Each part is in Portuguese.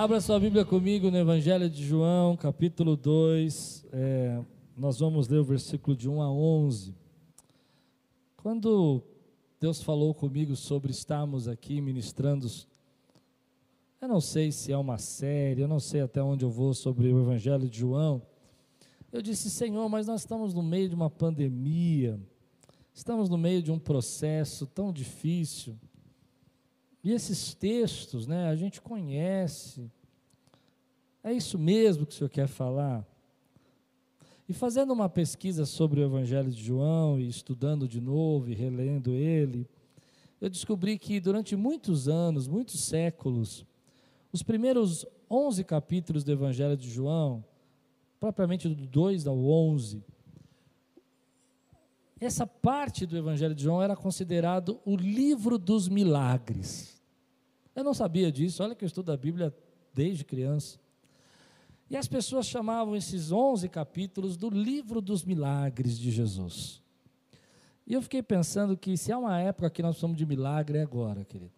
Abra sua Bíblia comigo no Evangelho de João, capítulo 2. É, nós vamos ler o versículo de 1 a 11. Quando Deus falou comigo sobre estarmos aqui ministrando, eu não sei se é uma série, eu não sei até onde eu vou sobre o Evangelho de João. Eu disse, Senhor, mas nós estamos no meio de uma pandemia, estamos no meio de um processo tão difícil. E esses textos, né, a gente conhece. É isso mesmo que o Senhor quer falar? E fazendo uma pesquisa sobre o Evangelho de João e estudando de novo e relendo ele, eu descobri que durante muitos anos, muitos séculos, os primeiros 11 capítulos do Evangelho de João, propriamente do 2 ao 11, essa parte do Evangelho de João era considerado o livro dos milagres. Eu não sabia disso, olha que eu estudo a Bíblia desde criança. E as pessoas chamavam esses 11 capítulos do livro dos milagres de Jesus. E eu fiquei pensando que se há uma época que nós precisamos de milagre, é agora, querido.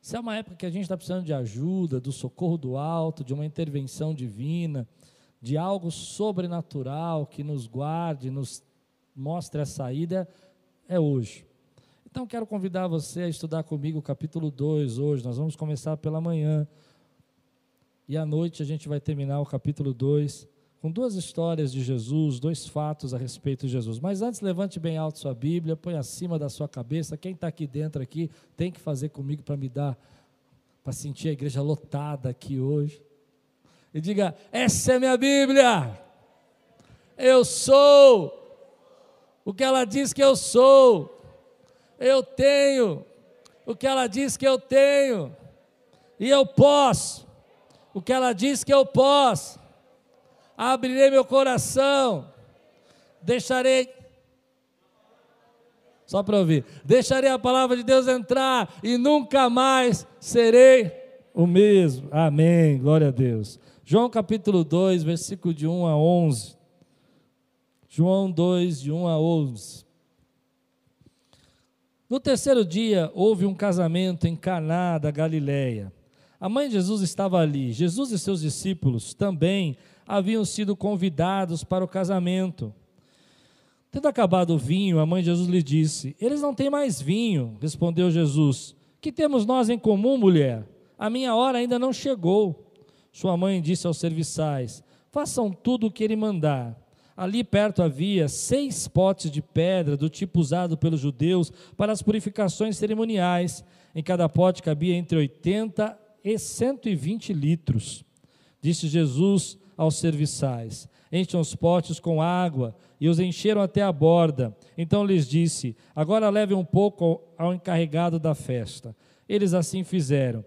Se há uma época que a gente está precisando de ajuda, do socorro do alto, de uma intervenção divina, de algo sobrenatural que nos guarde, nos mostre a saída, é hoje. Então quero convidar você a estudar comigo o capítulo 2 hoje. Nós vamos começar pela manhã. E à noite a gente vai terminar o capítulo 2 com duas histórias de Jesus, dois fatos a respeito de Jesus. Mas antes, levante bem alto sua Bíblia, põe acima da sua cabeça. Quem está aqui dentro aqui tem que fazer comigo para me dar, para sentir a igreja lotada aqui hoje. E diga: essa é minha Bíblia. Eu sou o que ela diz que eu sou. Eu tenho o que ela diz que eu tenho, e eu posso o que ela diz que eu posso. Abrirei meu coração, deixarei. Só para ouvir. Deixarei a palavra de Deus entrar e nunca mais serei o mesmo. Amém. Glória a Deus. João capítulo 2, versículo de 1 a 11. João 2, de 1 a 11. No terceiro dia houve um casamento em Caná da Galileia. A mãe de Jesus estava ali. Jesus e seus discípulos também haviam sido convidados para o casamento. Tendo acabado o vinho, a mãe de Jesus lhe disse: Eles não têm mais vinho. Respondeu Jesus: Que temos nós em comum, mulher? A minha hora ainda não chegou. Sua mãe disse aos serviçais: Façam tudo o que ele mandar. Ali perto havia seis potes de pedra, do tipo usado pelos judeus para as purificações cerimoniais. Em cada pote cabia entre 80 e 120 litros. Disse Jesus aos serviçais: Enchem os potes com água, e os encheram até a borda. Então lhes disse: Agora leve um pouco ao encarregado da festa. Eles assim fizeram.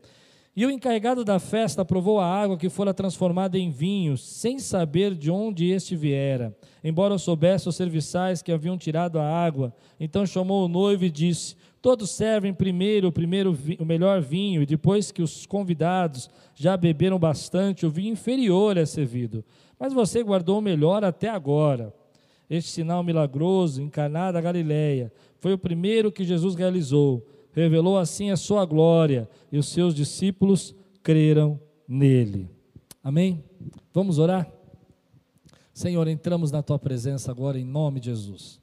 E o encarregado da festa provou a água que fora transformada em vinho, sem saber de onde este viera, embora soubesse os serviçais que haviam tirado a água. Então chamou o noivo e disse: Todos servem primeiro o, primeiro, o melhor vinho, e depois que os convidados já beberam bastante, o vinho inferior é servido. Mas você guardou o melhor até agora. Este sinal milagroso, encarnado a Galileia, foi o primeiro que Jesus realizou revelou assim a sua glória e os seus discípulos creram nele. Amém? Vamos orar? Senhor, entramos na tua presença agora em nome de Jesus.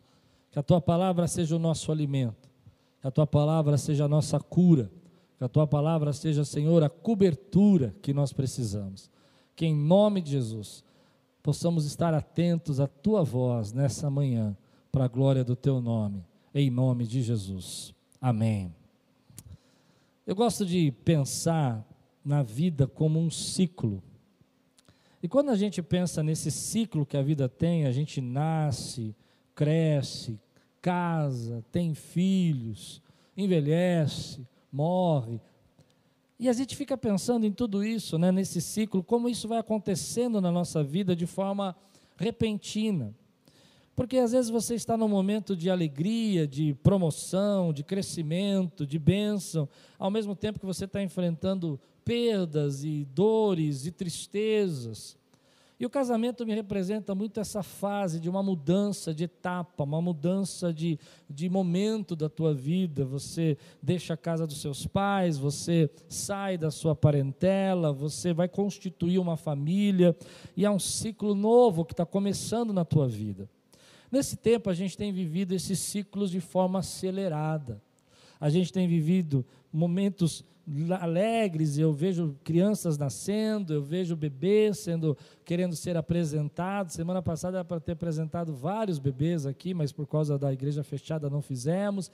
Que a tua palavra seja o nosso alimento, que a tua palavra seja a nossa cura, que a tua palavra seja, Senhor, a cobertura que nós precisamos. Que em nome de Jesus possamos estar atentos à tua voz nessa manhã, para a glória do teu nome, em nome de Jesus. Amém. Eu gosto de pensar na vida como um ciclo. E quando a gente pensa nesse ciclo que a vida tem, a gente nasce, cresce, casa, tem filhos, envelhece, morre. E a gente fica pensando em tudo isso, né, nesse ciclo, como isso vai acontecendo na nossa vida de forma repentina. Porque às vezes você está num momento de alegria, de promoção, de crescimento, de bênção, ao mesmo tempo que você está enfrentando perdas e dores e tristezas. E o casamento me representa muito essa fase de uma mudança de etapa, uma mudança de, de momento da tua vida. Você deixa a casa dos seus pais, você sai da sua parentela, você vai constituir uma família, e é um ciclo novo que está começando na tua vida. Nesse tempo, a gente tem vivido esses ciclos de forma acelerada. A gente tem vivido momentos alegres, eu vejo crianças nascendo, eu vejo bebês sendo querendo ser apresentados. Semana passada era para ter apresentado vários bebês aqui, mas por causa da igreja fechada não fizemos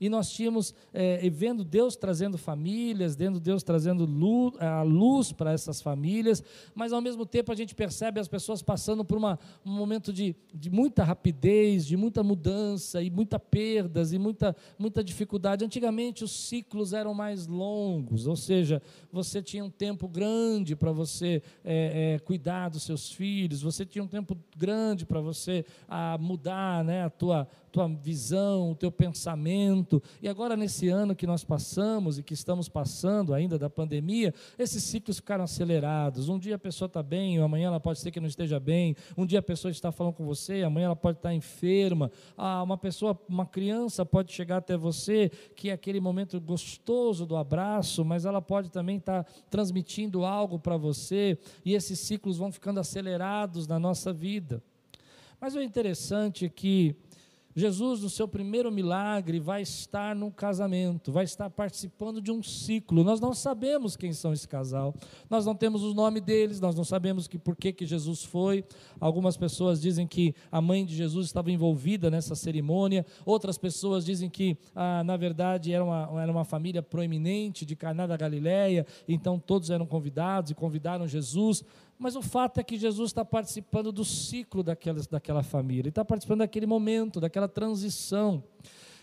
e nós tínhamos, é, vendo Deus trazendo famílias, vendo Deus trazendo luz, a luz para essas famílias, mas ao mesmo tempo a gente percebe as pessoas passando por uma, um momento de, de muita rapidez, de muita mudança e muita perdas e muita, muita dificuldade. Antigamente os ciclos eram mais longos, ou seja, você tinha um tempo grande para você é, é, cuidar dos seus filhos, você tinha um tempo grande para você a, ah, mudar né, a tua tua visão, o teu pensamento. E agora, nesse ano que nós passamos e que estamos passando ainda da pandemia, esses ciclos ficaram acelerados. Um dia a pessoa está bem, amanhã ela pode ser que não esteja bem. Um dia a pessoa está falando com você, amanhã ela pode estar enferma. Ah, uma pessoa, uma criança pode chegar até você, que é aquele momento gostoso do abraço, mas ela pode também estar transmitindo algo para você, e esses ciclos vão ficando acelerados na nossa vida. Mas o interessante é que Jesus, no seu primeiro milagre, vai estar num casamento, vai estar participando de um ciclo. Nós não sabemos quem são esse casal, nós não temos o nome deles, nós não sabemos que por que, que Jesus foi. Algumas pessoas dizem que a mãe de Jesus estava envolvida nessa cerimônia, outras pessoas dizem que, ah, na verdade, era uma, era uma família proeminente de Caná da Galileia, então todos eram convidados e convidaram Jesus. Mas o fato é que Jesus está participando do ciclo daquela, daquela família, ele está participando daquele momento, daquela transição.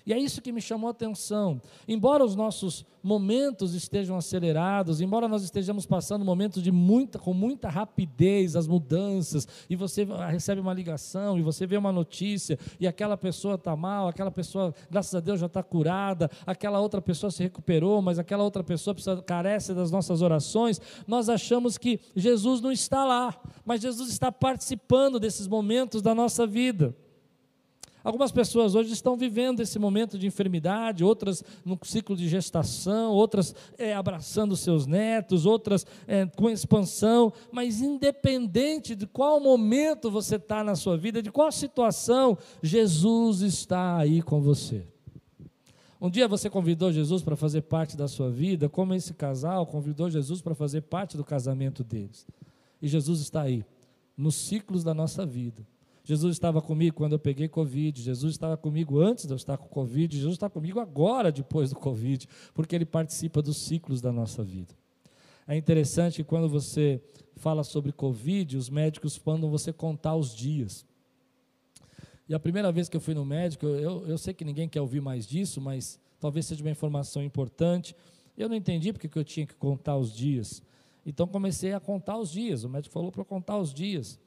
E é isso que me chamou a atenção. Embora os nossos momentos estejam acelerados, embora nós estejamos passando momentos de muita, com muita rapidez, as mudanças, e você recebe uma ligação, e você vê uma notícia, e aquela pessoa está mal, aquela pessoa, graças a Deus, já está curada, aquela outra pessoa se recuperou, mas aquela outra pessoa precisa, carece das nossas orações, nós achamos que Jesus não está lá, mas Jesus está participando desses momentos da nossa vida. Algumas pessoas hoje estão vivendo esse momento de enfermidade, outras no ciclo de gestação, outras é, abraçando seus netos, outras é, com expansão, mas independente de qual momento você está na sua vida, de qual situação, Jesus está aí com você. Um dia você convidou Jesus para fazer parte da sua vida, como esse casal convidou Jesus para fazer parte do casamento deles. E Jesus está aí, nos ciclos da nossa vida Jesus estava comigo quando eu peguei Covid, Jesus estava comigo antes de eu estar com Covid, Jesus está comigo agora, depois do Covid, porque Ele participa dos ciclos da nossa vida. É interessante que quando você fala sobre Covid, os médicos mandam você contar os dias. E a primeira vez que eu fui no médico, eu, eu sei que ninguém quer ouvir mais disso, mas talvez seja uma informação importante. Eu não entendi porque que eu tinha que contar os dias. Então comecei a contar os dias. O médico falou para contar os dias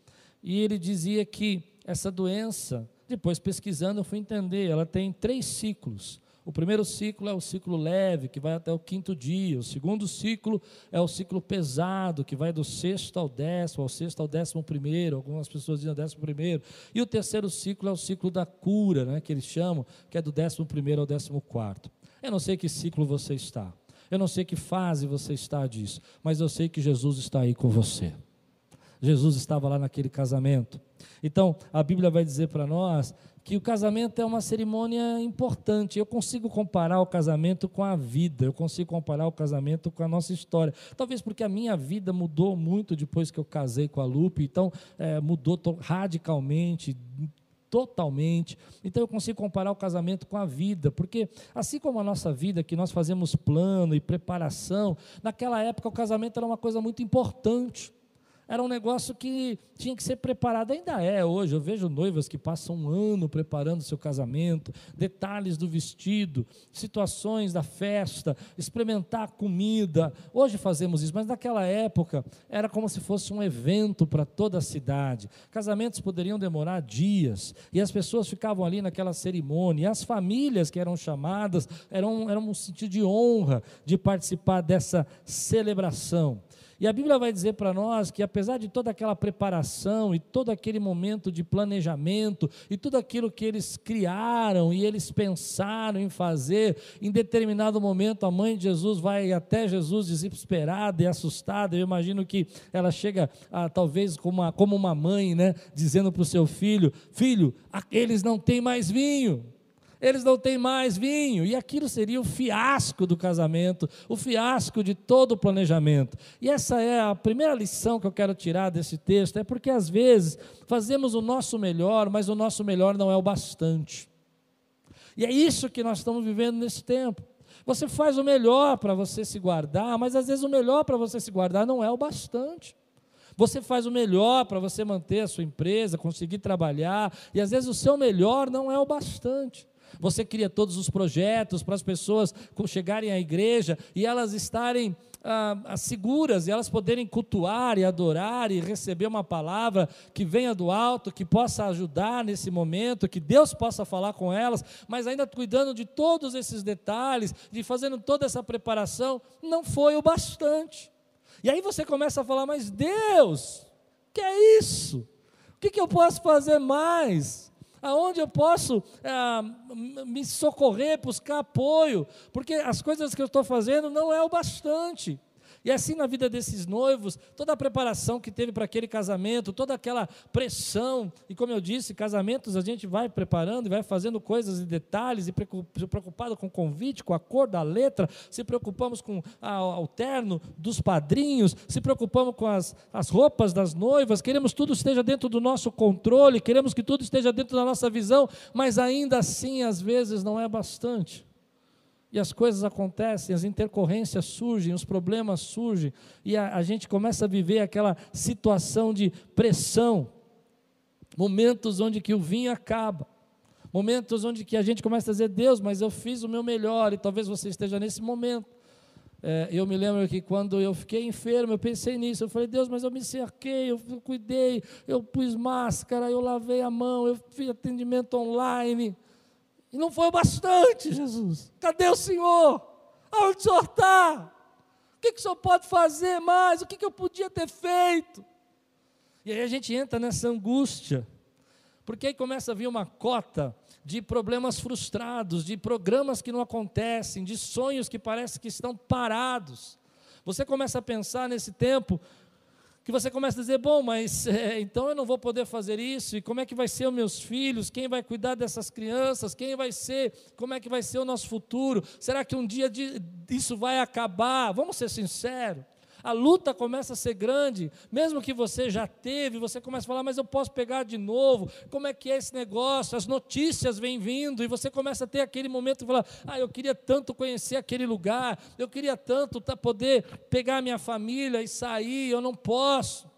e ele dizia que essa doença, depois pesquisando, eu fui entender, ela tem três ciclos. O primeiro ciclo é o ciclo leve, que vai até o quinto dia. O segundo ciclo é o ciclo pesado, que vai do sexto ao décimo, ao sexto ao décimo primeiro. Algumas pessoas dizem décimo primeiro. E o terceiro ciclo é o ciclo da cura, né, que eles chamam, que é do décimo primeiro ao décimo quarto. Eu não sei que ciclo você está. Eu não sei que fase você está disso. Mas eu sei que Jesus está aí com você. Jesus estava lá naquele casamento. Então, a Bíblia vai dizer para nós que o casamento é uma cerimônia importante. Eu consigo comparar o casamento com a vida, eu consigo comparar o casamento com a nossa história. Talvez porque a minha vida mudou muito depois que eu casei com a Lupe, então é, mudou radicalmente, totalmente. Então eu consigo comparar o casamento com a vida, porque assim como a nossa vida, que nós fazemos plano e preparação, naquela época o casamento era uma coisa muito importante. Era um negócio que tinha que ser preparado, ainda é hoje. Eu vejo noivas que passam um ano preparando seu casamento, detalhes do vestido, situações da festa, experimentar a comida. Hoje fazemos isso, mas naquela época era como se fosse um evento para toda a cidade. Casamentos poderiam demorar dias e as pessoas ficavam ali naquela cerimônia. E as famílias que eram chamadas eram, eram um sentido de honra de participar dessa celebração. E a Bíblia vai dizer para nós que, apesar de toda aquela preparação e todo aquele momento de planejamento e tudo aquilo que eles criaram e eles pensaram em fazer, em determinado momento a mãe de Jesus vai até Jesus desesperada e assustada. Eu imagino que ela chega, a, talvez, como uma, como uma mãe, né, dizendo para o seu filho: Filho, eles não têm mais vinho eles não têm mais vinho, e aquilo seria o fiasco do casamento, o fiasco de todo o planejamento. E essa é a primeira lição que eu quero tirar desse texto, é porque às vezes fazemos o nosso melhor, mas o nosso melhor não é o bastante. E é isso que nós estamos vivendo nesse tempo. Você faz o melhor para você se guardar, mas às vezes o melhor para você se guardar não é o bastante. Você faz o melhor para você manter a sua empresa, conseguir trabalhar, e às vezes o seu melhor não é o bastante. Você cria todos os projetos para as pessoas chegarem à igreja e elas estarem ah, ah, seguras e elas poderem cultuar e adorar e receber uma palavra que venha do alto, que possa ajudar nesse momento, que Deus possa falar com elas, mas ainda cuidando de todos esses detalhes, de fazendo toda essa preparação, não foi o bastante. E aí você começa a falar, mas Deus, que é isso? O que, que eu posso fazer mais? Aonde eu posso ah, me socorrer, buscar apoio, porque as coisas que eu estou fazendo não é o bastante. E assim na vida desses noivos, toda a preparação que teve para aquele casamento, toda aquela pressão, e como eu disse, casamentos a gente vai preparando e vai fazendo coisas e detalhes, e preocupado com o convite, com a cor da letra, se preocupamos com o terno dos padrinhos, se preocupamos com as, as roupas das noivas, queremos que tudo esteja dentro do nosso controle, queremos que tudo esteja dentro da nossa visão, mas ainda assim às vezes não é bastante. E as coisas acontecem, as intercorrências surgem, os problemas surgem, e a, a gente começa a viver aquela situação de pressão, momentos onde que o vinho acaba, momentos onde que a gente começa a dizer, Deus, mas eu fiz o meu melhor, e talvez você esteja nesse momento. É, eu me lembro que quando eu fiquei enfermo, eu pensei nisso. Eu falei, Deus, mas eu me cerquei, eu cuidei, eu pus máscara, eu lavei a mão, eu fiz atendimento online. E não foi o bastante, Jesus. Cadê o Senhor? Aonde o Senhor está? O que, que o Senhor pode fazer mais? O que, que eu podia ter feito? E aí a gente entra nessa angústia, porque aí começa a vir uma cota de problemas frustrados, de programas que não acontecem, de sonhos que parece que estão parados. Você começa a pensar nesse tempo, que você começa a dizer: bom, mas é, então eu não vou poder fazer isso, e como é que vai ser os meus filhos? Quem vai cuidar dessas crianças? Quem vai ser? Como é que vai ser o nosso futuro? Será que um dia isso vai acabar? Vamos ser sinceros a luta começa a ser grande, mesmo que você já teve, você começa a falar, mas eu posso pegar de novo, como é que é esse negócio? As notícias vêm vindo, e você começa a ter aquele momento e falar, ah, eu queria tanto conhecer aquele lugar, eu queria tanto poder pegar minha família e sair, eu não posso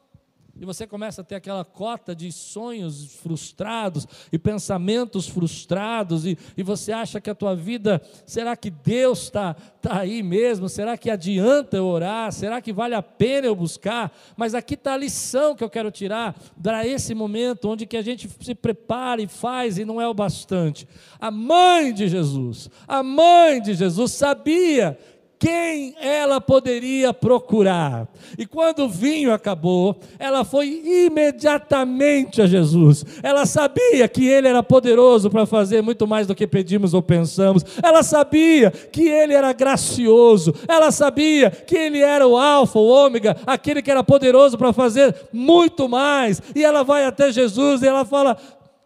e você começa a ter aquela cota de sonhos frustrados e pensamentos frustrados, e, e você acha que a tua vida, será que Deus está tá aí mesmo? Será que adianta eu orar? Será que vale a pena eu buscar? Mas aqui está a lição que eu quero tirar para esse momento, onde que a gente se prepara e faz e não é o bastante. A mãe de Jesus, a mãe de Jesus sabia quem ela poderia procurar. E quando o vinho acabou, ela foi imediatamente a Jesus. Ela sabia que ele era poderoso para fazer muito mais do que pedimos ou pensamos. Ela sabia que ele era gracioso. Ela sabia que ele era o Alfa, o Ômega, aquele que era poderoso para fazer muito mais. E ela vai até Jesus e ela fala: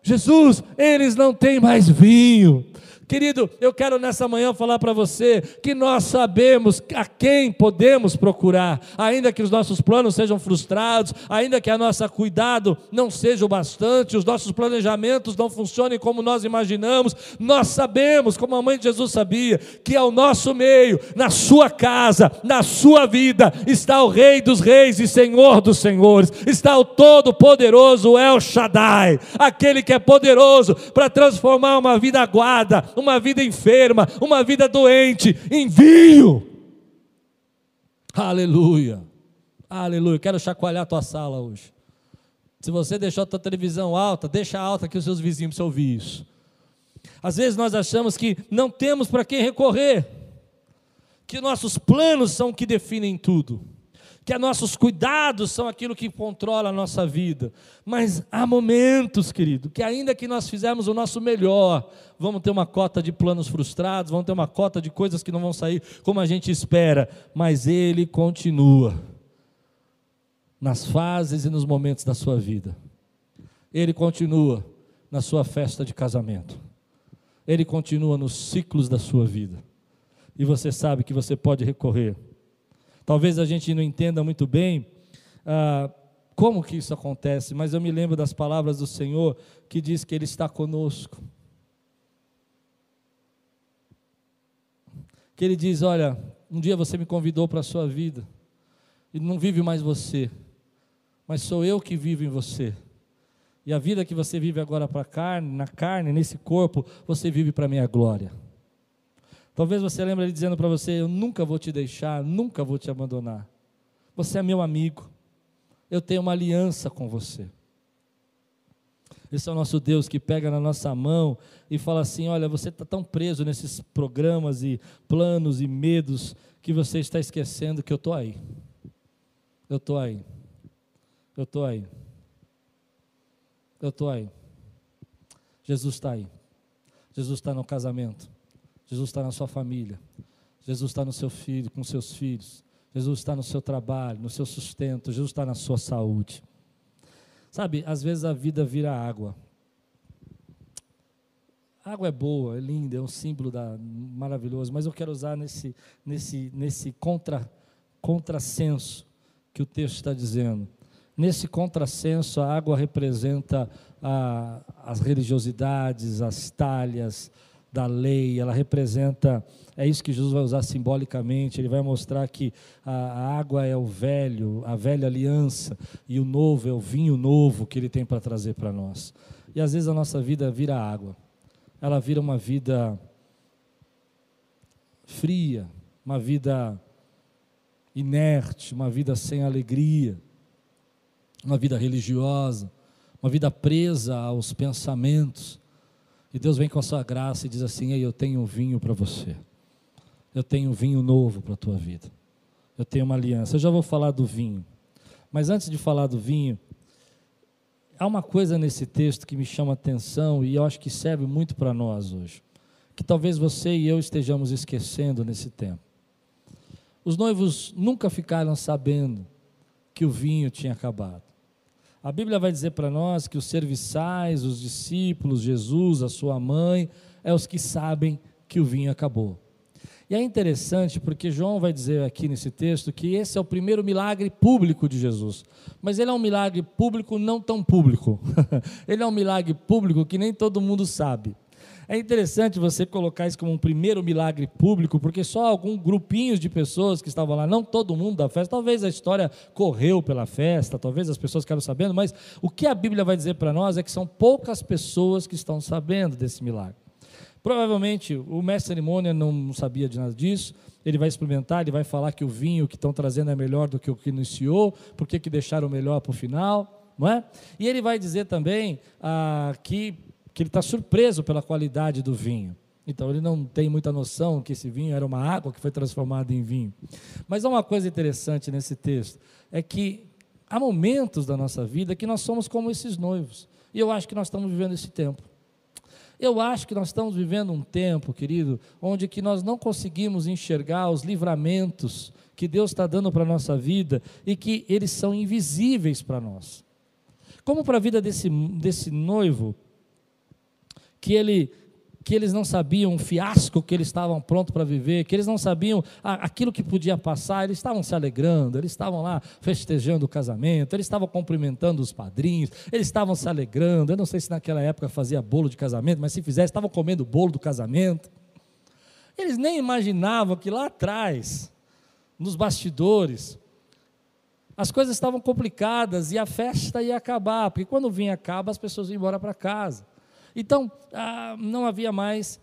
Jesus, eles não têm mais vinho. Querido, eu quero nessa manhã falar para você que nós sabemos a quem podemos procurar, ainda que os nossos planos sejam frustrados, ainda que a nossa cuidado não seja o bastante, os nossos planejamentos não funcionem como nós imaginamos, nós sabemos, como a mãe de Jesus sabia, que ao nosso meio, na sua casa, na sua vida, está o Rei dos Reis e Senhor dos Senhores, está o Todo-Poderoso El Shaddai, aquele que é poderoso para transformar uma vida aguada, uma vida enferma, uma vida doente, envio. Aleluia. Aleluia. Quero chacoalhar a tua sala hoje. Se você deixou a tua televisão alta, deixa alta que os seus vizinhos precisam ouvir isso. Às vezes nós achamos que não temos para quem recorrer, que nossos planos são que definem tudo, que nossos cuidados são aquilo que controla a nossa vida. Mas há momentos, querido, que ainda que nós fizermos o nosso melhor, vamos ter uma cota de planos frustrados, vamos ter uma cota de coisas que não vão sair como a gente espera, mas Ele continua nas fases e nos momentos da sua vida. Ele continua na sua festa de casamento. Ele continua nos ciclos da sua vida. E você sabe que você pode recorrer Talvez a gente não entenda muito bem ah, como que isso acontece, mas eu me lembro das palavras do Senhor que diz que Ele está conosco. Que Ele diz: Olha, um dia você me convidou para a sua vida, e não vive mais você, mas sou eu que vivo em você. E a vida que você vive agora para a carne, na carne, nesse corpo, você vive para a minha glória. Talvez você lembre ele dizendo para você: Eu nunca vou te deixar, nunca vou te abandonar. Você é meu amigo. Eu tenho uma aliança com você. Esse é o nosso Deus que pega na nossa mão e fala assim: Olha, você está tão preso nesses programas e planos e medos que você está esquecendo que eu estou aí. Eu estou aí. Eu estou aí. Eu estou aí. Jesus está aí. Jesus está no casamento. Jesus está na sua família. Jesus está no seu filho, com seus filhos. Jesus está no seu trabalho, no seu sustento. Jesus está na sua saúde. Sabe, às vezes a vida vira água. A água é boa, é linda, é um símbolo da, maravilhoso, mas eu quero usar nesse, nesse, nesse contra, contrassenso que o texto está dizendo. Nesse contrassenso, a água representa a, as religiosidades, as talhas, da lei, ela representa, é isso que Jesus vai usar simbolicamente, ele vai mostrar que a, água é o velho, a velha aliança, e o novo é o vinho novo que ele tem para trazer para nós. E às vezes a nossa vida vira água, ela vira uma vida fria, uma vida inerte, uma vida sem alegria, uma vida religiosa, uma vida presa aos pensamentos e Deus vem com a sua graça e diz assim: Ei, eu tenho um vinho para você. Eu tenho um vinho novo para a tua vida. Eu tenho uma aliança. Eu já vou falar do vinho. Mas antes de falar do vinho, há uma coisa nesse texto que me chama atenção e eu acho que serve muito para nós hoje. Que talvez você e eu estejamos esquecendo nesse tempo. Os noivos nunca ficaram sabendo que o vinho tinha acabado. A Bíblia vai dizer para nós que os serviçais, os discípulos, Jesus, a sua mãe, é os que sabem que o vinho acabou. E é interessante porque João vai dizer aqui nesse texto que esse é o primeiro milagre público de Jesus. Mas ele é um milagre público não tão público. ele é um milagre público que nem todo mundo sabe. É interessante você colocar isso como um primeiro milagre público, porque só alguns grupinhos de pessoas que estavam lá, não todo mundo da festa, talvez a história correu pela festa, talvez as pessoas ficaram sabendo, mas o que a Bíblia vai dizer para nós é que são poucas pessoas que estão sabendo desse milagre. Provavelmente o mestre cerimônia não sabia de nada disso, ele vai experimentar, ele vai falar que o vinho que estão trazendo é melhor do que o que iniciou, por que deixaram melhor para o final, não é? E ele vai dizer também ah, que que ele está surpreso pela qualidade do vinho. Então ele não tem muita noção que esse vinho era uma água que foi transformada em vinho. Mas há uma coisa interessante nesse texto, é que há momentos da nossa vida que nós somos como esses noivos. E eu acho que nós estamos vivendo esse tempo. Eu acho que nós estamos vivendo um tempo, querido, onde que nós não conseguimos enxergar os livramentos que Deus está dando para a nossa vida e que eles são invisíveis para nós. Como para a vida desse, desse noivo, que, ele, que eles não sabiam o fiasco que eles estavam prontos para viver, que eles não sabiam aquilo que podia passar, eles estavam se alegrando, eles estavam lá festejando o casamento, eles estavam cumprimentando os padrinhos, eles estavam se alegrando. Eu não sei se naquela época fazia bolo de casamento, mas se fizesse, estavam comendo o bolo do casamento. Eles nem imaginavam que lá atrás, nos bastidores, as coisas estavam complicadas e a festa ia acabar, porque quando vinha acaba, as pessoas iam embora para casa. Então, ah, não havia mais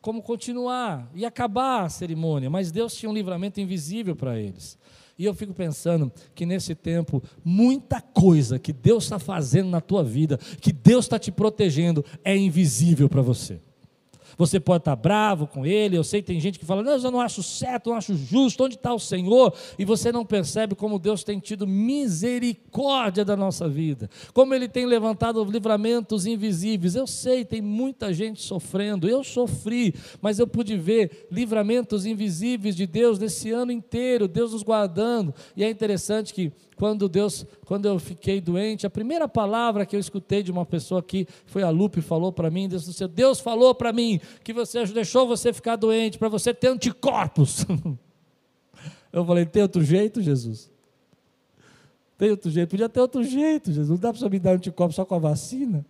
como continuar e acabar a cerimônia, mas Deus tinha um livramento invisível para eles. E eu fico pensando que nesse tempo, muita coisa que Deus está fazendo na tua vida, que Deus está te protegendo, é invisível para você. Você pode estar bravo com ele. Eu sei que tem gente que fala: Não, eu não acho certo, não acho justo. Onde está o Senhor? E você não percebe como Deus tem tido misericórdia da nossa vida, como Ele tem levantado livramentos invisíveis. Eu sei, tem muita gente sofrendo. Eu sofri, mas eu pude ver livramentos invisíveis de Deus nesse ano inteiro, Deus nos guardando. E é interessante que quando Deus, quando eu fiquei doente, a primeira palavra que eu escutei de uma pessoa aqui foi a Lupe falou para mim, Deus, Deus falou para mim que você deixou você ficar doente para você ter anticorpos. Eu falei, tem outro jeito, Jesus? Tem outro jeito? Podia ter outro jeito, Jesus. Não dá para me dar anticorpos só com a vacina?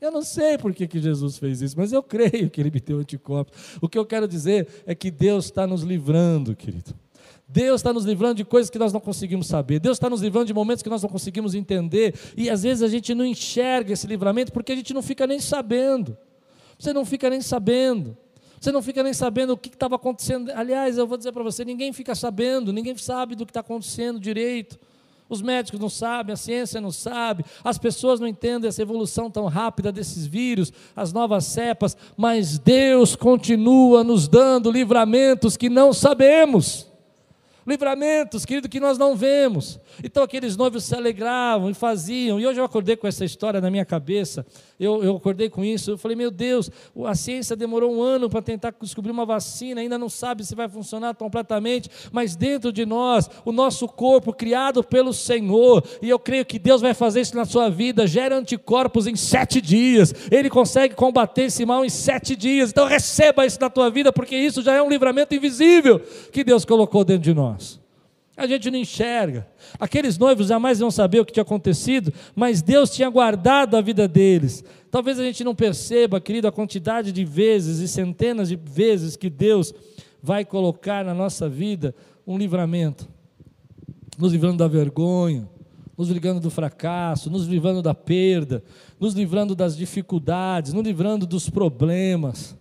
Eu não sei por que, que Jesus fez isso, mas eu creio que ele me deu anticorpos. O que eu quero dizer é que Deus está nos livrando, querido. Deus está nos livrando de coisas que nós não conseguimos saber. Deus está nos livrando de momentos que nós não conseguimos entender. E às vezes a gente não enxerga esse livramento porque a gente não fica nem sabendo. Você não fica nem sabendo. Você não fica nem sabendo o que estava acontecendo. Aliás, eu vou dizer para você: ninguém fica sabendo, ninguém sabe do que está acontecendo direito. Os médicos não sabem, a ciência não sabe, as pessoas não entendem essa evolução tão rápida desses vírus, as novas cepas, mas Deus continua nos dando livramentos que não sabemos livramentos, querido, que nós não vemos. Então aqueles noivos se alegravam e faziam. E hoje eu acordei com essa história na minha cabeça. Eu, eu acordei com isso. Eu falei, meu Deus, a ciência demorou um ano para tentar descobrir uma vacina, ainda não sabe se vai funcionar completamente, mas dentro de nós, o nosso corpo criado pelo Senhor, e eu creio que Deus vai fazer isso na sua vida, gera anticorpos em sete dias. Ele consegue combater esse mal em sete dias. Então receba isso na tua vida, porque isso já é um livramento invisível que Deus colocou dentro de nós. A gente não enxerga. Aqueles noivos jamais iam saber o que tinha acontecido, mas Deus tinha guardado a vida deles. Talvez a gente não perceba, querido, a quantidade de vezes e centenas de vezes que Deus vai colocar na nossa vida um livramento nos livrando da vergonha, nos livrando do fracasso, nos livrando da perda, nos livrando das dificuldades, nos livrando dos problemas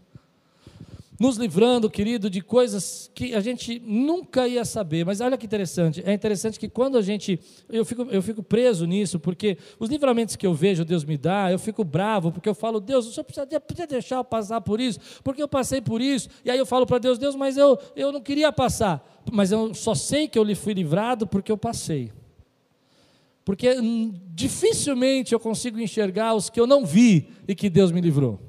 nos livrando, querido, de coisas que a gente nunca ia saber. Mas olha que interessante, é interessante que quando a gente, eu fico, eu fico preso nisso, porque os livramentos que eu vejo Deus me dá, eu fico bravo, porque eu falo, Deus, o senhor precisa, precisa deixar eu passar por isso, porque eu passei por isso, e aí eu falo para Deus, Deus, mas eu, eu não queria passar, mas eu só sei que eu lhe fui livrado porque eu passei. Porque hum, dificilmente eu consigo enxergar os que eu não vi e que Deus me livrou.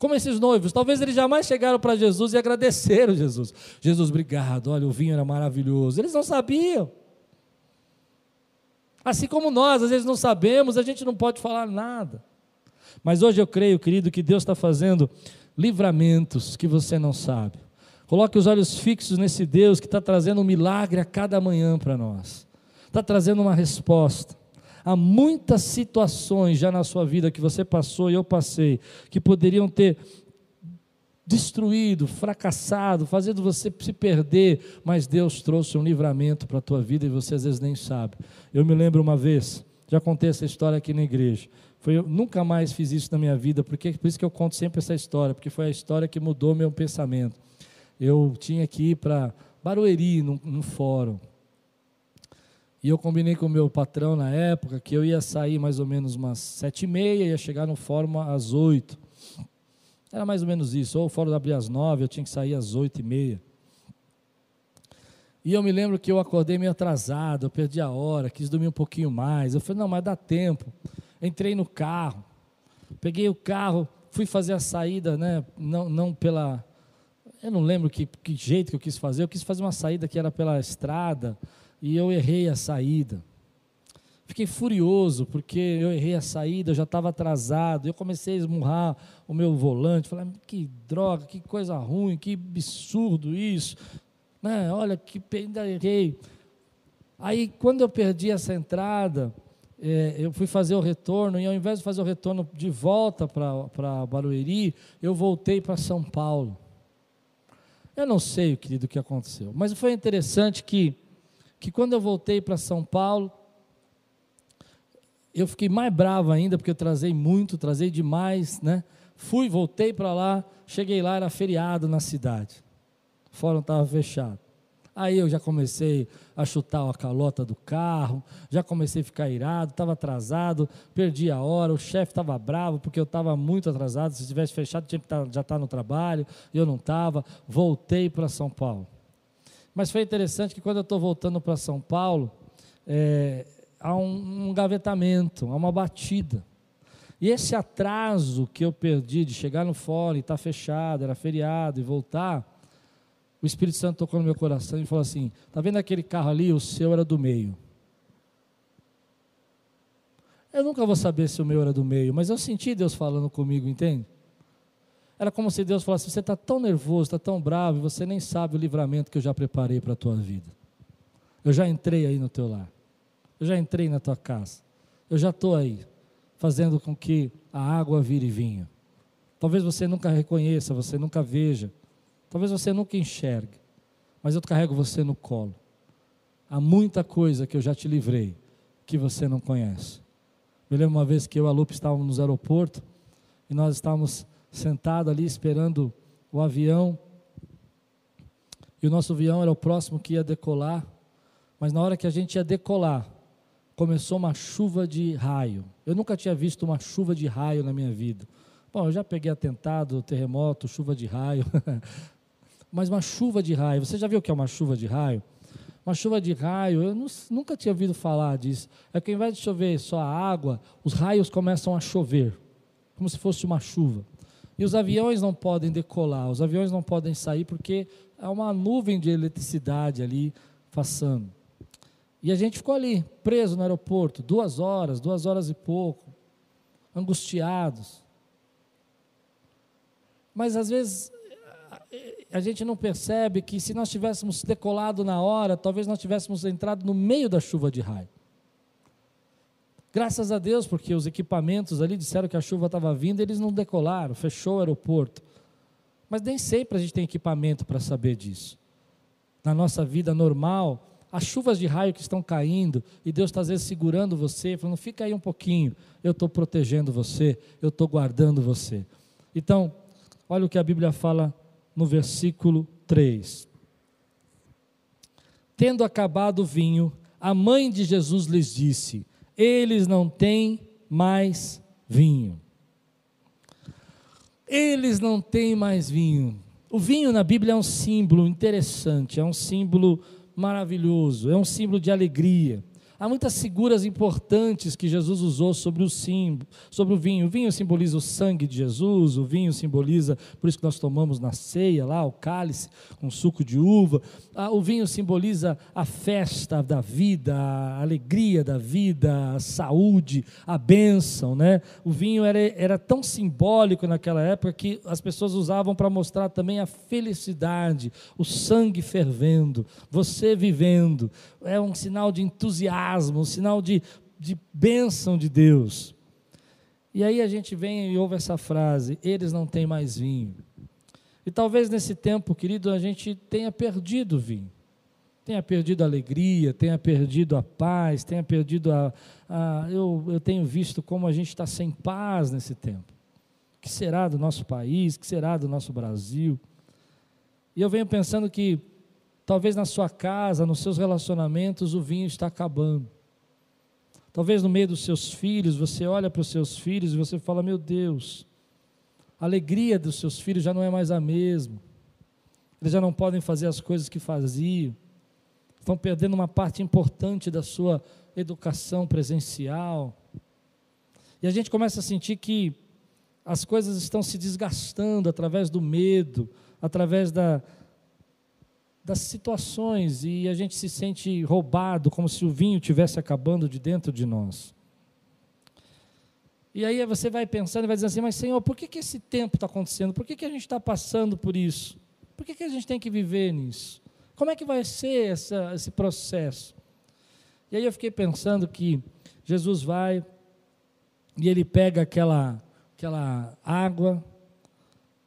Como esses noivos, talvez eles jamais chegaram para Jesus e agradeceram Jesus. Jesus, obrigado, olha, o vinho era maravilhoso. Eles não sabiam. Assim como nós, às vezes não sabemos, a gente não pode falar nada. Mas hoje eu creio, querido, que Deus está fazendo livramentos que você não sabe. Coloque os olhos fixos nesse Deus que está trazendo um milagre a cada manhã para nós. Está trazendo uma resposta. Há muitas situações já na sua vida que você passou e eu passei, que poderiam ter destruído, fracassado, fazendo você se perder, mas Deus trouxe um livramento para a tua vida e você às vezes nem sabe. Eu me lembro uma vez, já contei essa história aqui na igreja. Foi, eu nunca mais fiz isso na minha vida, porque por isso que eu conto sempre essa história, porque foi a história que mudou meu pensamento. Eu tinha que ir para Barueri, num, num fórum. E eu combinei com o meu patrão na época que eu ia sair mais ou menos umas sete e meia, ia chegar no fórum às oito. Era mais ou menos isso. Ou o fórum abria às nove, eu tinha que sair às oito e meia. E eu me lembro que eu acordei meio atrasado, eu perdi a hora, quis dormir um pouquinho mais. Eu falei, não, mas dá tempo. Entrei no carro, peguei o carro, fui fazer a saída, né? Não, não pela. Eu não lembro que, que jeito que eu quis fazer. Eu quis fazer uma saída que era pela estrada e eu errei a saída. Fiquei furioso porque eu errei a saída, eu já estava atrasado. Eu comecei a esmurrar o meu volante. Falei, que droga, que coisa ruim, que absurdo isso. Né? Olha, que ainda errei. Aí, quando eu perdi essa entrada, é, eu fui fazer o retorno, e ao invés de fazer o retorno de volta para Barueri, eu voltei para São Paulo. Eu não sei, querido, o que aconteceu, mas foi interessante que que quando eu voltei para São Paulo, eu fiquei mais bravo ainda, porque eu trazei muito, trazei demais, né? Fui, voltei para lá, cheguei lá, era feriado na cidade. O fórum estava fechado. Aí eu já comecei a chutar a calota do carro, já comecei a ficar irado, estava atrasado, perdi a hora, o chefe estava bravo porque eu estava muito atrasado, se tivesse fechado tinha que tá, já estar tá no trabalho, eu não estava, voltei para São Paulo. Mas foi interessante que quando eu estou voltando para São Paulo, é, há um, um gavetamento, há uma batida. E esse atraso que eu perdi de chegar no fórum e estar tá fechado, era feriado e voltar, o Espírito Santo tocou no meu coração e falou assim: Está vendo aquele carro ali? O seu era do meio. Eu nunca vou saber se o meu era do meio, mas eu senti Deus falando comigo, entende? Era como se Deus falasse: Você está tão nervoso, está tão bravo, você nem sabe o livramento que eu já preparei para a tua vida. Eu já entrei aí no teu lar. Eu já entrei na tua casa. Eu já estou aí fazendo com que a água vire vinho. Talvez você nunca reconheça, você nunca veja, talvez você nunca enxergue, mas eu carrego você no colo. Há muita coisa que eu já te livrei que você não conhece. Me lembro uma vez que eu e a Lupe estávamos no aeroporto e nós estávamos sentados ali esperando o avião. E o nosso avião era o próximo que ia decolar. Mas na hora que a gente ia decolar, começou uma chuva de raio. Eu nunca tinha visto uma chuva de raio na minha vida. Bom, eu já peguei atentado, terremoto, chuva de raio. Mas uma chuva de raio, você já viu o que é uma chuva de raio? Uma chuva de raio, eu nunca tinha ouvido falar disso. É que ao invés de chover só a água, os raios começam a chover, como se fosse uma chuva. E os aviões não podem decolar, os aviões não podem sair porque há uma nuvem de eletricidade ali passando. E a gente ficou ali, preso no aeroporto, duas horas, duas horas e pouco, angustiados. Mas às vezes a gente não percebe que se nós tivéssemos decolado na hora, talvez nós tivéssemos entrado no meio da chuva de raio. Graças a Deus, porque os equipamentos ali disseram que a chuva estava vindo, eles não decolaram, fechou o aeroporto. Mas nem sempre a gente tem equipamento para saber disso. Na nossa vida normal, as chuvas de raio que estão caindo, e Deus está às vezes segurando você, falando: fica aí um pouquinho, eu estou protegendo você, eu estou guardando você. Então, olha o que a Bíblia fala no versículo 3. Tendo acabado o vinho, a mãe de Jesus lhes disse: Eles não têm mais vinho. Eles não têm mais vinho. O vinho na Bíblia é um símbolo interessante, é um símbolo maravilhoso, é um símbolo de alegria. Há muitas figuras importantes que Jesus usou sobre o símbolo, sobre o vinho. O vinho simboliza o sangue de Jesus, o vinho simboliza, por isso que nós tomamos na ceia lá, o cálice com suco de uva. Ah, o vinho simboliza a festa da vida, a alegria da vida, a saúde, a bênção, né? O vinho era, era tão simbólico naquela época que as pessoas usavam para mostrar também a felicidade, o sangue fervendo, você vivendo. É um sinal de entusiasmo um sinal de, de bênção de Deus. E aí a gente vem e ouve essa frase: eles não têm mais vinho. E talvez nesse tempo, querido, a gente tenha perdido o vinho, tenha perdido a alegria, tenha perdido a paz, tenha perdido a. a eu, eu tenho visto como a gente está sem paz nesse tempo. O que será do nosso país? O que será do nosso Brasil? E eu venho pensando que Talvez na sua casa, nos seus relacionamentos, o vinho está acabando. Talvez no meio dos seus filhos, você olha para os seus filhos e você fala: Meu Deus, a alegria dos seus filhos já não é mais a mesma. Eles já não podem fazer as coisas que faziam. Estão perdendo uma parte importante da sua educação presencial. E a gente começa a sentir que as coisas estão se desgastando através do medo, através da, das situações e a gente se sente roubado, como se o vinho tivesse acabando de dentro de nós. E aí você vai pensando e vai dizendo assim, mas Senhor, por que, que esse tempo está acontecendo? Por que, que a gente está passando por isso? Por que, que a gente tem que viver nisso? Como é que vai ser essa, esse processo? E aí eu fiquei pensando que Jesus vai e ele pega aquela, aquela água,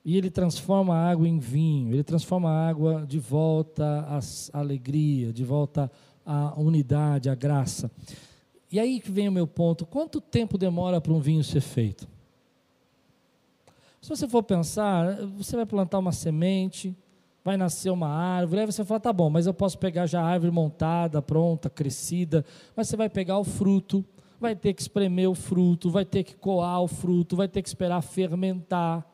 e ele transforma a água em vinho, ele transforma a água de volta à alegria, de volta à unidade, à graça. E aí que vem o meu ponto: quanto tempo demora para um vinho ser feito? Se você for pensar, você vai plantar uma semente, vai nascer uma árvore. Aí você fala, tá bom, mas eu posso pegar já a árvore montada, pronta, crescida. Mas você vai pegar o fruto, vai ter que espremer o fruto, vai ter que coar o fruto, vai ter que esperar fermentar.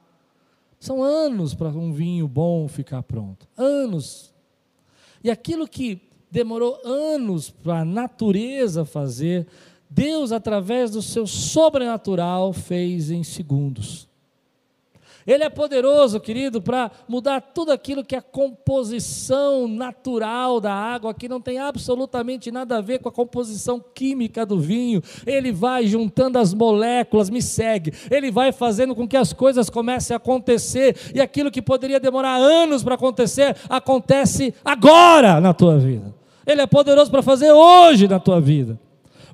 São anos para um vinho bom ficar pronto. Anos. E aquilo que demorou anos para a natureza fazer, Deus, através do seu sobrenatural, fez em segundos. Ele é poderoso, querido, para mudar tudo aquilo que é a composição natural da água, que não tem absolutamente nada a ver com a composição química do vinho. Ele vai juntando as moléculas, me segue. Ele vai fazendo com que as coisas comecem a acontecer e aquilo que poderia demorar anos para acontecer, acontece agora na tua vida. Ele é poderoso para fazer hoje na tua vida.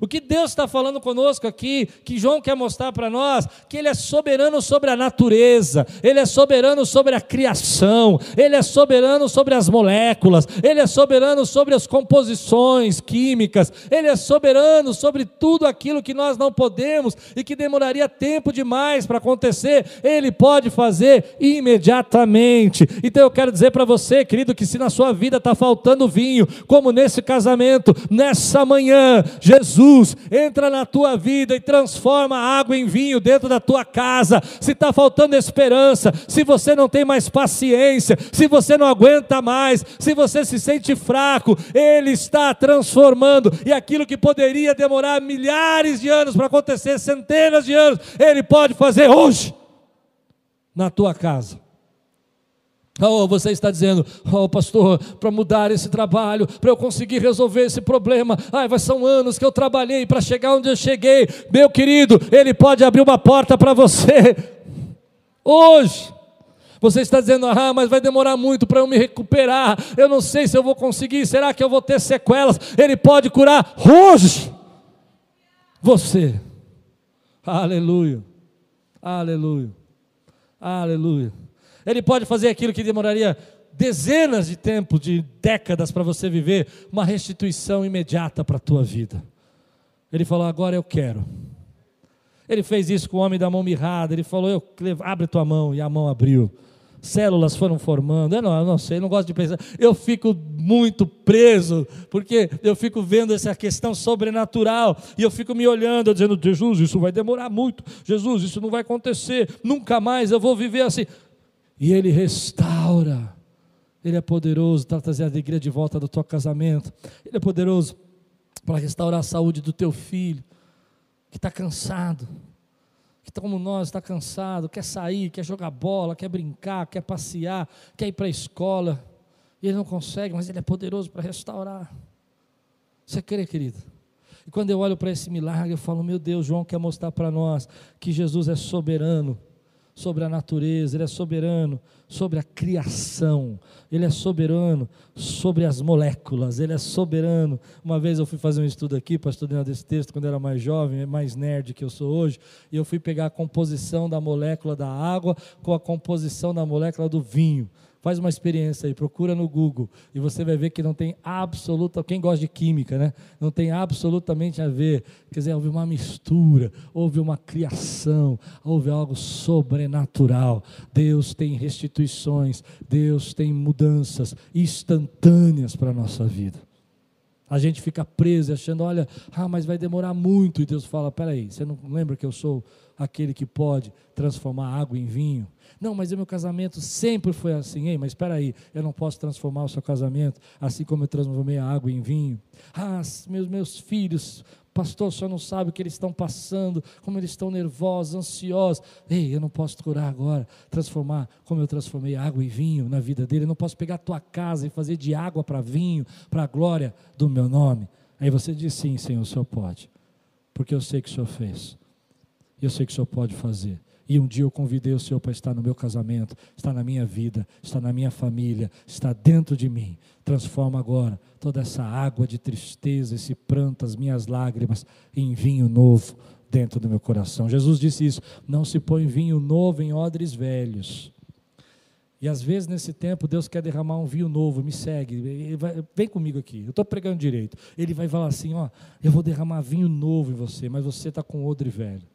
O que Deus está falando conosco aqui, que João quer mostrar para nós, que Ele é soberano sobre a natureza, Ele é soberano sobre a criação, Ele é soberano sobre as moléculas, Ele é soberano sobre as composições químicas, Ele é soberano sobre tudo aquilo que nós não podemos e que demoraria tempo demais para acontecer, Ele pode fazer imediatamente. Então eu quero dizer para você, querido, que se na sua vida está faltando vinho, como nesse casamento, nessa manhã, Jesus Jesus entra na tua vida e transforma a água em vinho dentro da tua casa. Se está faltando esperança, se você não tem mais paciência, se você não aguenta mais, se você se sente fraco, Ele está transformando. E aquilo que poderia demorar milhares de anos para acontecer, centenas de anos, Ele pode fazer hoje na tua casa. Oh, você está dizendo, oh pastor, para mudar esse trabalho, para eu conseguir resolver esse problema, ai, vai são anos que eu trabalhei para chegar onde eu cheguei. Meu querido, ele pode abrir uma porta para você hoje. Você está dizendo, ah, mas vai demorar muito para eu me recuperar. Eu não sei se eu vou conseguir. Será que eu vou ter sequelas? Ele pode curar hoje. Você. Aleluia. Aleluia. Aleluia. Ele pode fazer aquilo que demoraria dezenas de tempos, de décadas para você viver, uma restituição imediata para a tua vida. Ele falou: agora eu quero. Ele fez isso com o homem da mão mirrada. Ele falou: eu, abre tua mão, e a mão abriu. Células foram formando. Eu não, eu não sei, eu não gosto de pensar. Eu fico muito preso, porque eu fico vendo essa questão sobrenatural, e eu fico me olhando, dizendo: Jesus, isso vai demorar muito. Jesus, isso não vai acontecer. Nunca mais eu vou viver assim e Ele restaura. Ele é poderoso para trazer a alegria de volta do teu casamento. Ele é poderoso para restaurar a saúde do teu filho, que está cansado, que está como nós, está cansado, quer sair, quer jogar bola, quer brincar, quer passear, quer ir para a escola. E ele não consegue, mas ele é poderoso para restaurar. Você crê, querido? E quando eu olho para esse milagre, eu falo, meu Deus, João quer mostrar para nós que Jesus é soberano sobre a natureza, Ele é soberano sobre a criação, Ele é soberano sobre as moléculas, Ele é soberano. Uma vez eu fui fazer um estudo aqui, para estudar desse texto, quando eu era mais jovem, mais nerd que eu sou hoje, e eu fui pegar a composição da molécula da água com a composição da molécula do vinho. Faz uma experiência aí, procura no Google e você vai ver que não tem absoluta, quem gosta de química, né? Não tem absolutamente a ver. Quer dizer, houve uma mistura, houve uma criação, houve algo sobrenatural. Deus tem restituições, Deus tem mudanças instantâneas para a nossa vida. A gente fica preso achando, olha, ah, mas vai demorar muito. E Deus fala: peraí, você não lembra que eu sou aquele que pode transformar água em vinho? Não, mas o meu casamento sempre foi assim. Ei, mas espera aí, eu não posso transformar o seu casamento assim como eu transformei a água em vinho. Ah, meus, meus filhos, pastor, senhor não sabe o que eles estão passando, como eles estão nervosos, ansiosos. Ei, eu não posso curar agora, transformar como eu transformei água em vinho na vida dele. Eu não posso pegar a tua casa e fazer de água para vinho, para a glória do meu nome. Aí você diz sim, Senhor, o senhor pode, porque eu sei que o senhor fez, eu sei que o senhor pode fazer. E um dia eu convidei o Senhor para estar no meu casamento, estar na minha vida, estar na minha família, estar dentro de mim. Transforma agora toda essa água de tristeza, esse pranto, as minhas lágrimas, em vinho novo dentro do meu coração. Jesus disse isso: não se põe vinho novo em odres velhos. E às vezes nesse tempo Deus quer derramar um vinho novo, me segue, vai, vem comigo aqui, eu estou pregando direito. Ele vai falar assim: ó, eu vou derramar vinho novo em você, mas você está com odre velho.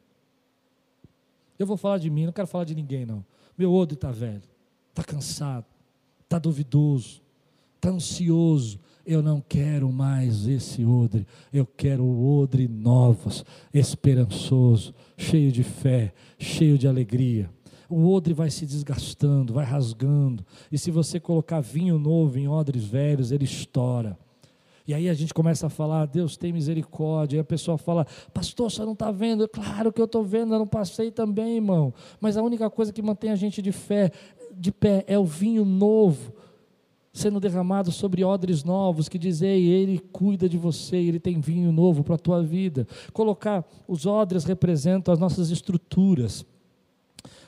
Eu vou falar de mim, não quero falar de ninguém, não. Meu odre está velho, está cansado, está duvidoso, está ansioso. Eu não quero mais esse odre, eu quero o odre novos, esperançoso, cheio de fé, cheio de alegria. O odre vai se desgastando, vai rasgando, e se você colocar vinho novo em odres velhos, ele estoura. E aí a gente começa a falar, Deus tem misericórdia. E a pessoa fala, pastor, você não está vendo? Claro que eu estou vendo, eu não passei também, irmão. Mas a única coisa que mantém a gente de fé, de pé, é o vinho novo sendo derramado sobre odres novos, que dizem, ele cuida de você, ele tem vinho novo para a tua vida. Colocar os odres representam as nossas estruturas.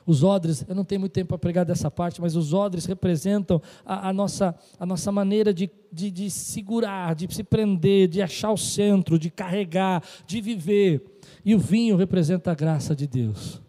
Os odres, eu não tenho muito tempo para pregar dessa parte, mas os odres representam a, a nossa, a nossa maneira de, de, de segurar, de se prender, de achar o centro, de carregar, de viver. E o vinho representa a graça de Deus.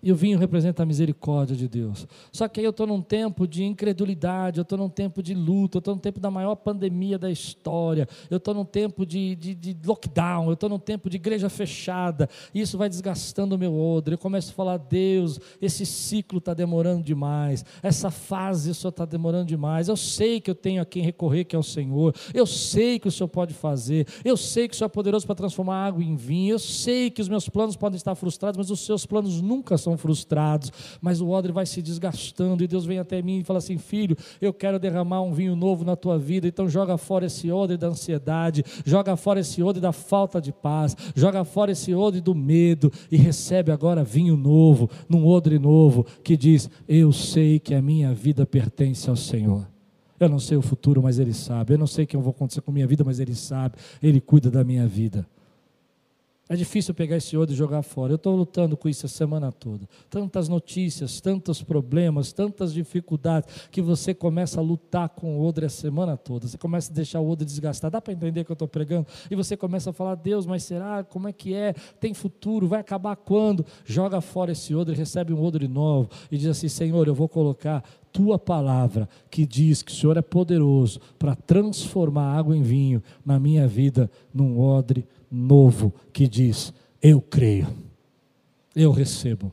E o vinho representa a misericórdia de Deus. Só que aí eu estou num tempo de incredulidade, eu estou num tempo de luta, eu estou num tempo da maior pandemia da história, eu estou num tempo de, de, de lockdown, eu estou num tempo de igreja fechada, e isso vai desgastando o meu odre. Eu começo a falar, Deus, esse ciclo está demorando demais, essa fase só está demorando demais. Eu sei que eu tenho a quem recorrer, que é o Senhor, eu sei que o Senhor pode fazer, eu sei que o Senhor é poderoso para transformar água em vinho, eu sei que os meus planos podem estar frustrados, mas os seus planos nunca são são frustrados, mas o odre vai se desgastando e Deus vem até mim e fala assim: Filho, eu quero derramar um vinho novo na tua vida, então joga fora esse odre da ansiedade, joga fora esse odre da falta de paz, joga fora esse odre do medo e recebe agora vinho novo, num odre novo que diz: Eu sei que a minha vida pertence ao Senhor. Eu não sei o futuro, mas Ele sabe. Eu não sei o que vai acontecer com a minha vida, mas Ele sabe. Ele cuida da minha vida. É difícil pegar esse odre e jogar fora. Eu estou lutando com isso a semana toda. Tantas notícias, tantos problemas, tantas dificuldades, que você começa a lutar com o odre a semana toda. Você começa a deixar o odre desgastar. Dá para entender que eu estou pregando? E você começa a falar, Deus, mas será? Como é que é? Tem futuro? Vai acabar quando? Joga fora esse odre, recebe um odre novo e diz assim, Senhor, eu vou colocar tua palavra que diz que o Senhor é poderoso para transformar água em vinho na minha vida num odre novo que diz: Eu creio, eu recebo.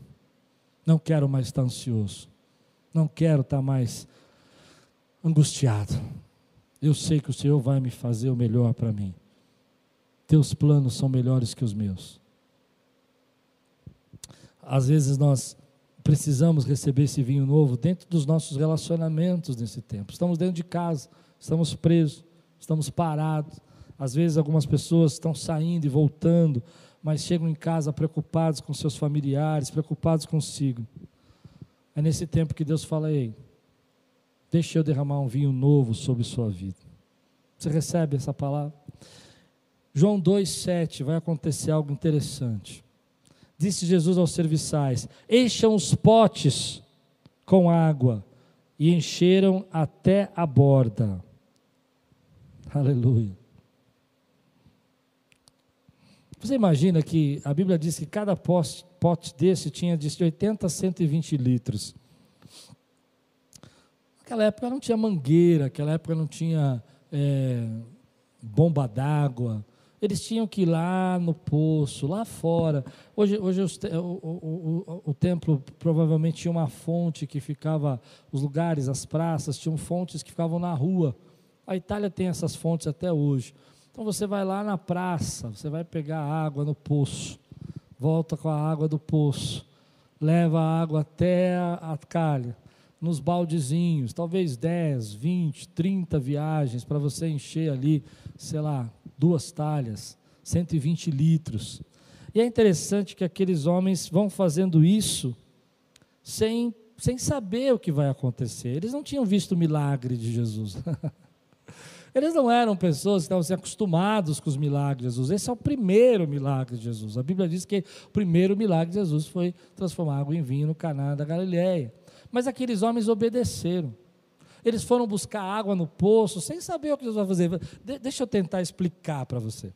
Não quero mais estar ansioso, não quero estar mais angustiado. Eu sei que o Senhor vai me fazer o melhor para mim. Teus planos são melhores que os meus. Às vezes nós precisamos receber esse vinho novo dentro dos nossos relacionamentos nesse tempo. Estamos dentro de casa, estamos presos, estamos parados, às vezes algumas pessoas estão saindo e voltando, mas chegam em casa preocupados com seus familiares, preocupados consigo. É nesse tempo que Deus fala: Ei, deixa eu derramar um vinho novo sobre sua vida. Você recebe essa palavra? João 2,7 vai acontecer algo interessante. Disse Jesus aos serviçais: Encham os potes com água, e encheram até a borda. Aleluia. Você imagina que a Bíblia diz que cada pote, desse tinha de 80 a 120 litros. Naquela época não tinha mangueira, naquela época não tinha é, bomba d'água. Eles tinham que ir lá no poço, lá fora. Hoje, hoje o, o, o, o, templo provavelmente tinha uma fonte que ficava, os lugares, as praças, tinham fontes que ficavam na rua. A Itália tem essas fontes até hoje. Então você vai lá na praça, você vai pegar água no poço, volta com a água do poço, leva a água até a calha, nos baldezinhos, talvez 10, 20, 30 viagens para você encher ali, sei lá, duas talhas, 120 litros. E é interessante que aqueles homens vão fazendo isso sem, sem saber o que vai acontecer. Eles não tinham visto o milagre de Jesus. Eles não eram pessoas que estavam assim, acostumados com os milagres de Jesus. Esse é o primeiro milagre de Jesus. A Bíblia diz que o primeiro milagre de Jesus foi transformar água em vinho no Caná da Galileia. Mas aqueles homens obedeceram. Eles foram buscar água no poço sem saber o que Jesus vai fazer. De deixa eu tentar explicar para você.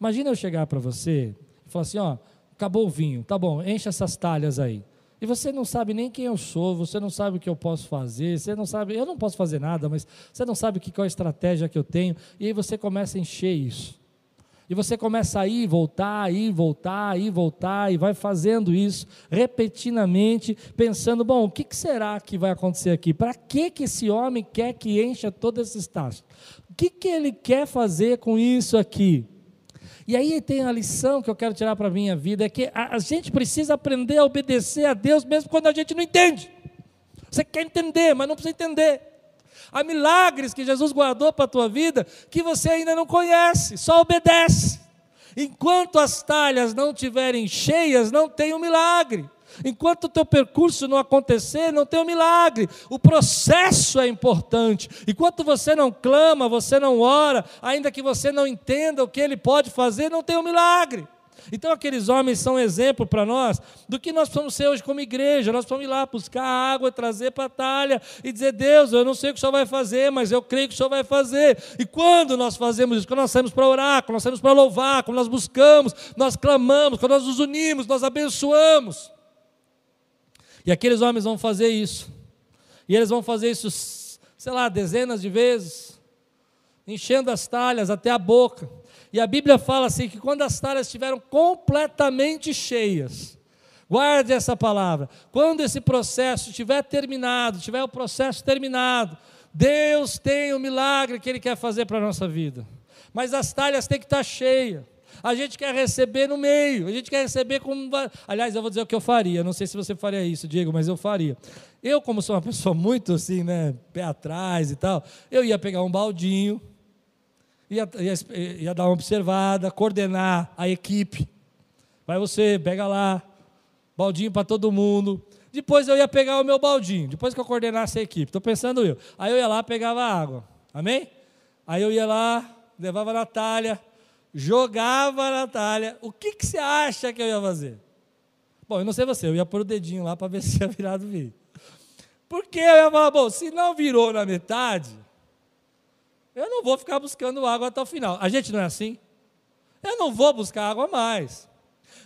Imagina eu chegar para você e falar assim: ó, acabou o vinho, tá bom, enche essas talhas aí. E você não sabe nem quem eu sou, você não sabe o que eu posso fazer, você não sabe, eu não posso fazer nada, mas você não sabe que, qual é a estratégia que eu tenho, e aí você começa a encher isso. E você começa a ir, voltar, ir, voltar, ir, voltar, e vai fazendo isso repetidamente, pensando: bom, o que será que vai acontecer aqui? Para que, que esse homem quer que encha todos esses tachos? O que, que ele quer fazer com isso aqui? E aí tem a lição que eu quero tirar para a minha vida: é que a, a gente precisa aprender a obedecer a Deus mesmo quando a gente não entende. Você quer entender, mas não precisa entender. Há milagres que Jesus guardou para a tua vida que você ainda não conhece, só obedece. Enquanto as talhas não estiverem cheias, não tem o um milagre. Enquanto o teu percurso não acontecer, não tem um milagre. O processo é importante. Enquanto você não clama, você não ora, ainda que você não entenda o que ele pode fazer, não tem um milagre. Então, aqueles homens são exemplo para nós do que nós precisamos ser hoje como igreja. Nós precisamos ir lá buscar água, trazer para a talha e dizer: Deus, eu não sei o que o Senhor vai fazer, mas eu creio que o Senhor vai fazer. E quando nós fazemos isso? Quando nós saímos para orar, quando nós saímos para louvar, quando nós buscamos, nós clamamos, quando nós nos unimos, nós abençoamos. E aqueles homens vão fazer isso. E eles vão fazer isso, sei lá, dezenas de vezes, enchendo as talhas até a boca. E a Bíblia fala assim: que quando as talhas estiveram completamente cheias, guarde essa palavra, quando esse processo estiver terminado, tiver o processo terminado, Deus tem o milagre que Ele quer fazer para a nossa vida. Mas as talhas têm que estar cheias. A gente quer receber no meio, a gente quer receber como. Aliás, eu vou dizer o que eu faria. Não sei se você faria isso, Diego, mas eu faria. Eu, como sou uma pessoa muito assim, né, pé atrás e tal, eu ia pegar um baldinho, ia, ia, ia dar uma observada, coordenar a equipe. Vai você, pega lá, baldinho para todo mundo. Depois eu ia pegar o meu baldinho, depois que eu coordenasse a equipe. Estou pensando eu. Aí eu ia lá, pegava água. Amém? Aí eu ia lá, levava a Natália, jogava a Natália. O que, que você acha que eu ia fazer? Bom, eu não sei você, eu ia pôr o dedinho lá para ver se ia virar do vídeo. Porque eu ia falar, bom, se não virou na metade, eu não vou ficar buscando água até o final. A gente não é assim? Eu não vou buscar água mais.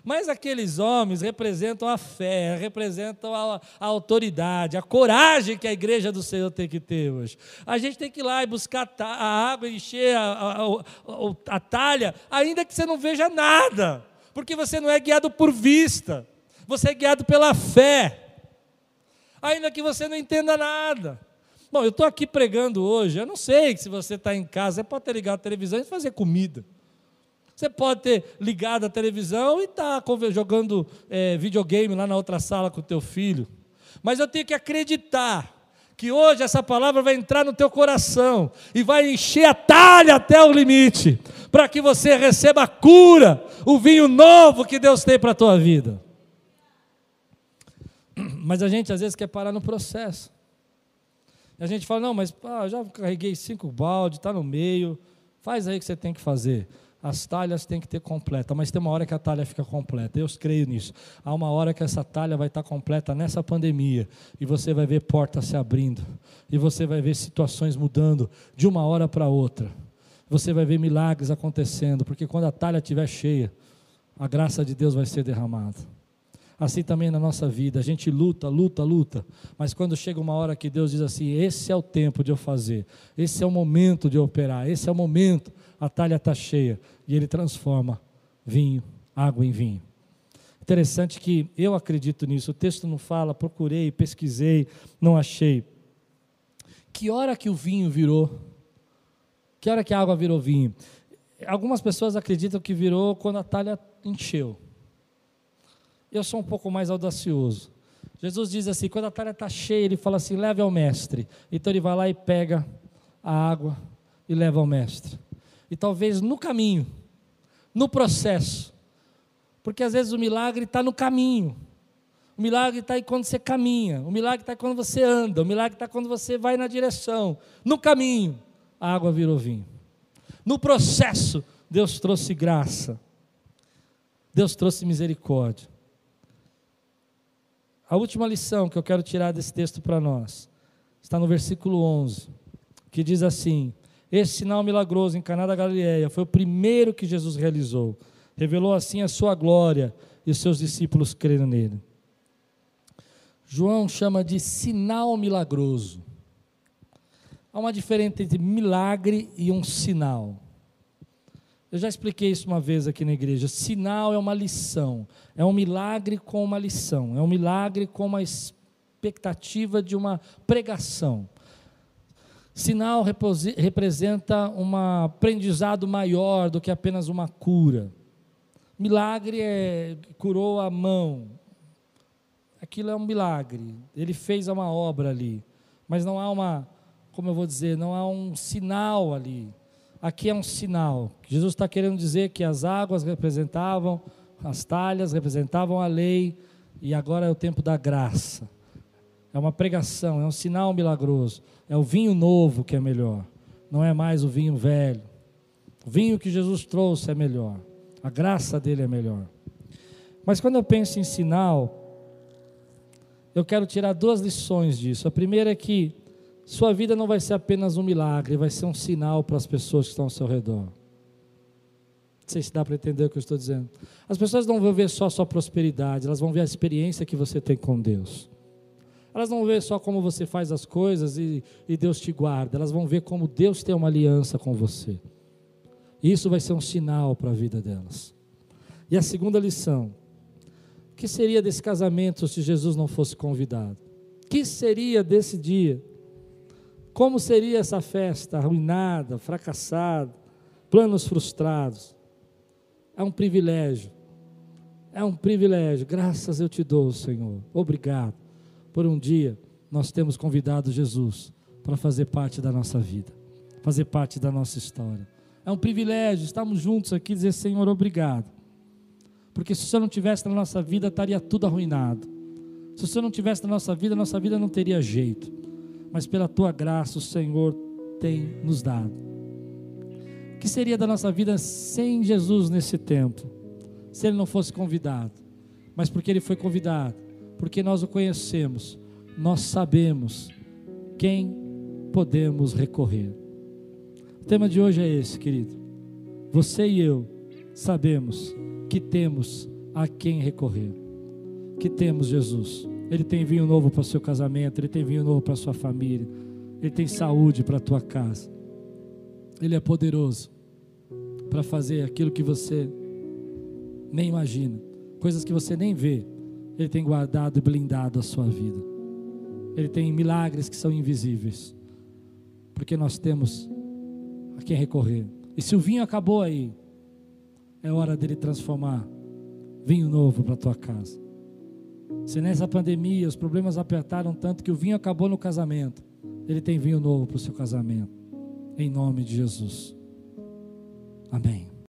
Mas aqueles homens representam a fé, representam a, a, autoridade, a coragem que a igreja do Senhor tem que ter hoje. A gente tem que ir lá e buscar a água, encher a, a, a talha, ainda que você não veja nada, porque você não é guiado por vista, você é guiado pela fé, ainda que você não entenda nada. Bom, eu estou aqui pregando hoje. Eu não sei se você está em casa, você pode ter ligado a televisão e fazer comida. Você pode ter ligado a televisão e estar tá jogando é, videogame lá na outra sala com o teu filho. Mas eu tenho que acreditar que hoje essa palavra vai entrar no teu coração e vai encher a talha até o limite, para que você receba a cura, o vinho novo que Deus tem para a tua vida. Mas a gente às vezes quer parar no processo. A gente fala, não, mas ah, já carreguei cinco baldes, está no meio, faz aí o que você tem que fazer. As talhas têm que ter completa, mas tem uma hora que a talha fica completa. Eu creio nisso. Há uma hora que essa talha vai estar completa nessa pandemia. E você vai ver portas se abrindo. E você vai ver situações mudando de uma hora para outra. Você vai ver milagres acontecendo, porque quando a talha estiver cheia, a graça de Deus vai ser derramada. Assim também na nossa vida, a gente luta, luta, luta, mas quando chega uma hora que Deus diz assim: esse é o tempo de eu fazer, esse é o momento de eu operar, esse é o momento, a talha está cheia, e Ele transforma vinho, água em vinho. Interessante que eu acredito nisso, o texto não fala, procurei, pesquisei, não achei. Que hora que o vinho virou? Que hora que a água virou vinho? Algumas pessoas acreditam que virou quando a talha encheu. Eu sou um pouco mais audacioso. Jesus diz assim: quando a talha está cheia, ele fala assim: leve ao mestre. Então ele vai lá e pega a água e leva ao mestre. E talvez no caminho, no processo, porque às vezes o milagre está no caminho. O milagre está aí quando você caminha, o milagre está quando você anda, o milagre está quando você vai na direção. No caminho, a água virou vinho. No processo, Deus trouxe graça. Deus trouxe misericórdia. A última lição que eu quero tirar desse texto para nós está no versículo 11, que diz assim: Esse sinal milagroso em Caná da Galileia foi o primeiro que Jesus realizou. Revelou assim a sua glória e os seus discípulos creram nele. João chama de sinal milagroso. Há uma diferença entre milagre e um sinal. Eu já expliquei isso uma vez aqui na igreja. Sinal é uma lição, é um milagre com uma lição, é um milagre com uma expectativa de uma pregação. Sinal representa um aprendizado maior do que apenas uma cura. Milagre é curou a mão. Aquilo é um milagre. Ele fez uma obra ali, mas não há uma, como eu vou dizer, não há um sinal ali. Aqui é um sinal. Jesus está querendo dizer que as águas representavam, as talhas representavam a lei, e agora é o tempo da graça. É uma pregação, é um sinal milagroso. É o vinho novo que é melhor, não é mais o vinho velho. O vinho que Jesus trouxe é melhor, a graça dele é melhor. Mas quando eu penso em sinal, eu quero tirar duas lições disso. A primeira é que sua vida não vai ser apenas um milagre, vai ser um sinal para as pessoas que estão ao seu redor. Não sei se dá para entender o que eu estou dizendo. As pessoas não vão ver só a sua prosperidade, elas vão ver a experiência que você tem com Deus. Elas não vão ver só como você faz as coisas e, e Deus te guarda, elas vão ver como Deus tem uma aliança com você. Isso vai ser um sinal para a vida delas. E a segunda lição: o que seria desse casamento se Jesus não fosse convidado? O que seria desse dia? Como seria essa festa arruinada, fracassada, planos frustrados? É um privilégio. É um privilégio. Graças eu te dou, Senhor. Obrigado por um dia nós temos convidado Jesus para fazer parte da nossa vida, fazer parte da nossa história. É um privilégio estarmos juntos aqui e dizer, Senhor, obrigado. Porque se o Senhor não tivesse na nossa vida, estaria tudo arruinado. Se o Senhor não tivesse na nossa vida, nossa vida não teria jeito mas pela tua graça o Senhor tem nos dado. O que seria da nossa vida sem Jesus nesse tempo? Se ele não fosse convidado, mas porque ele foi convidado, porque nós o conhecemos, nós sabemos quem podemos recorrer. O tema de hoje é esse, querido. Você e eu sabemos que temos a quem recorrer, que temos Jesus. Ele tem vinho novo para o seu casamento, Ele tem vinho novo para a sua família, Ele tem saúde para a tua casa. Ele é poderoso para fazer aquilo que você nem imagina, coisas que você nem vê. Ele tem guardado e blindado a sua vida. Ele tem milagres que são invisíveis, porque nós temos a quem recorrer. E se o vinho acabou aí, é hora dele transformar vinho novo para a tua casa. Se nessa pandemia os problemas apertaram tanto que o vinho acabou no casamento, ele tem vinho novo para o seu casamento. Em nome de Jesus. Amém.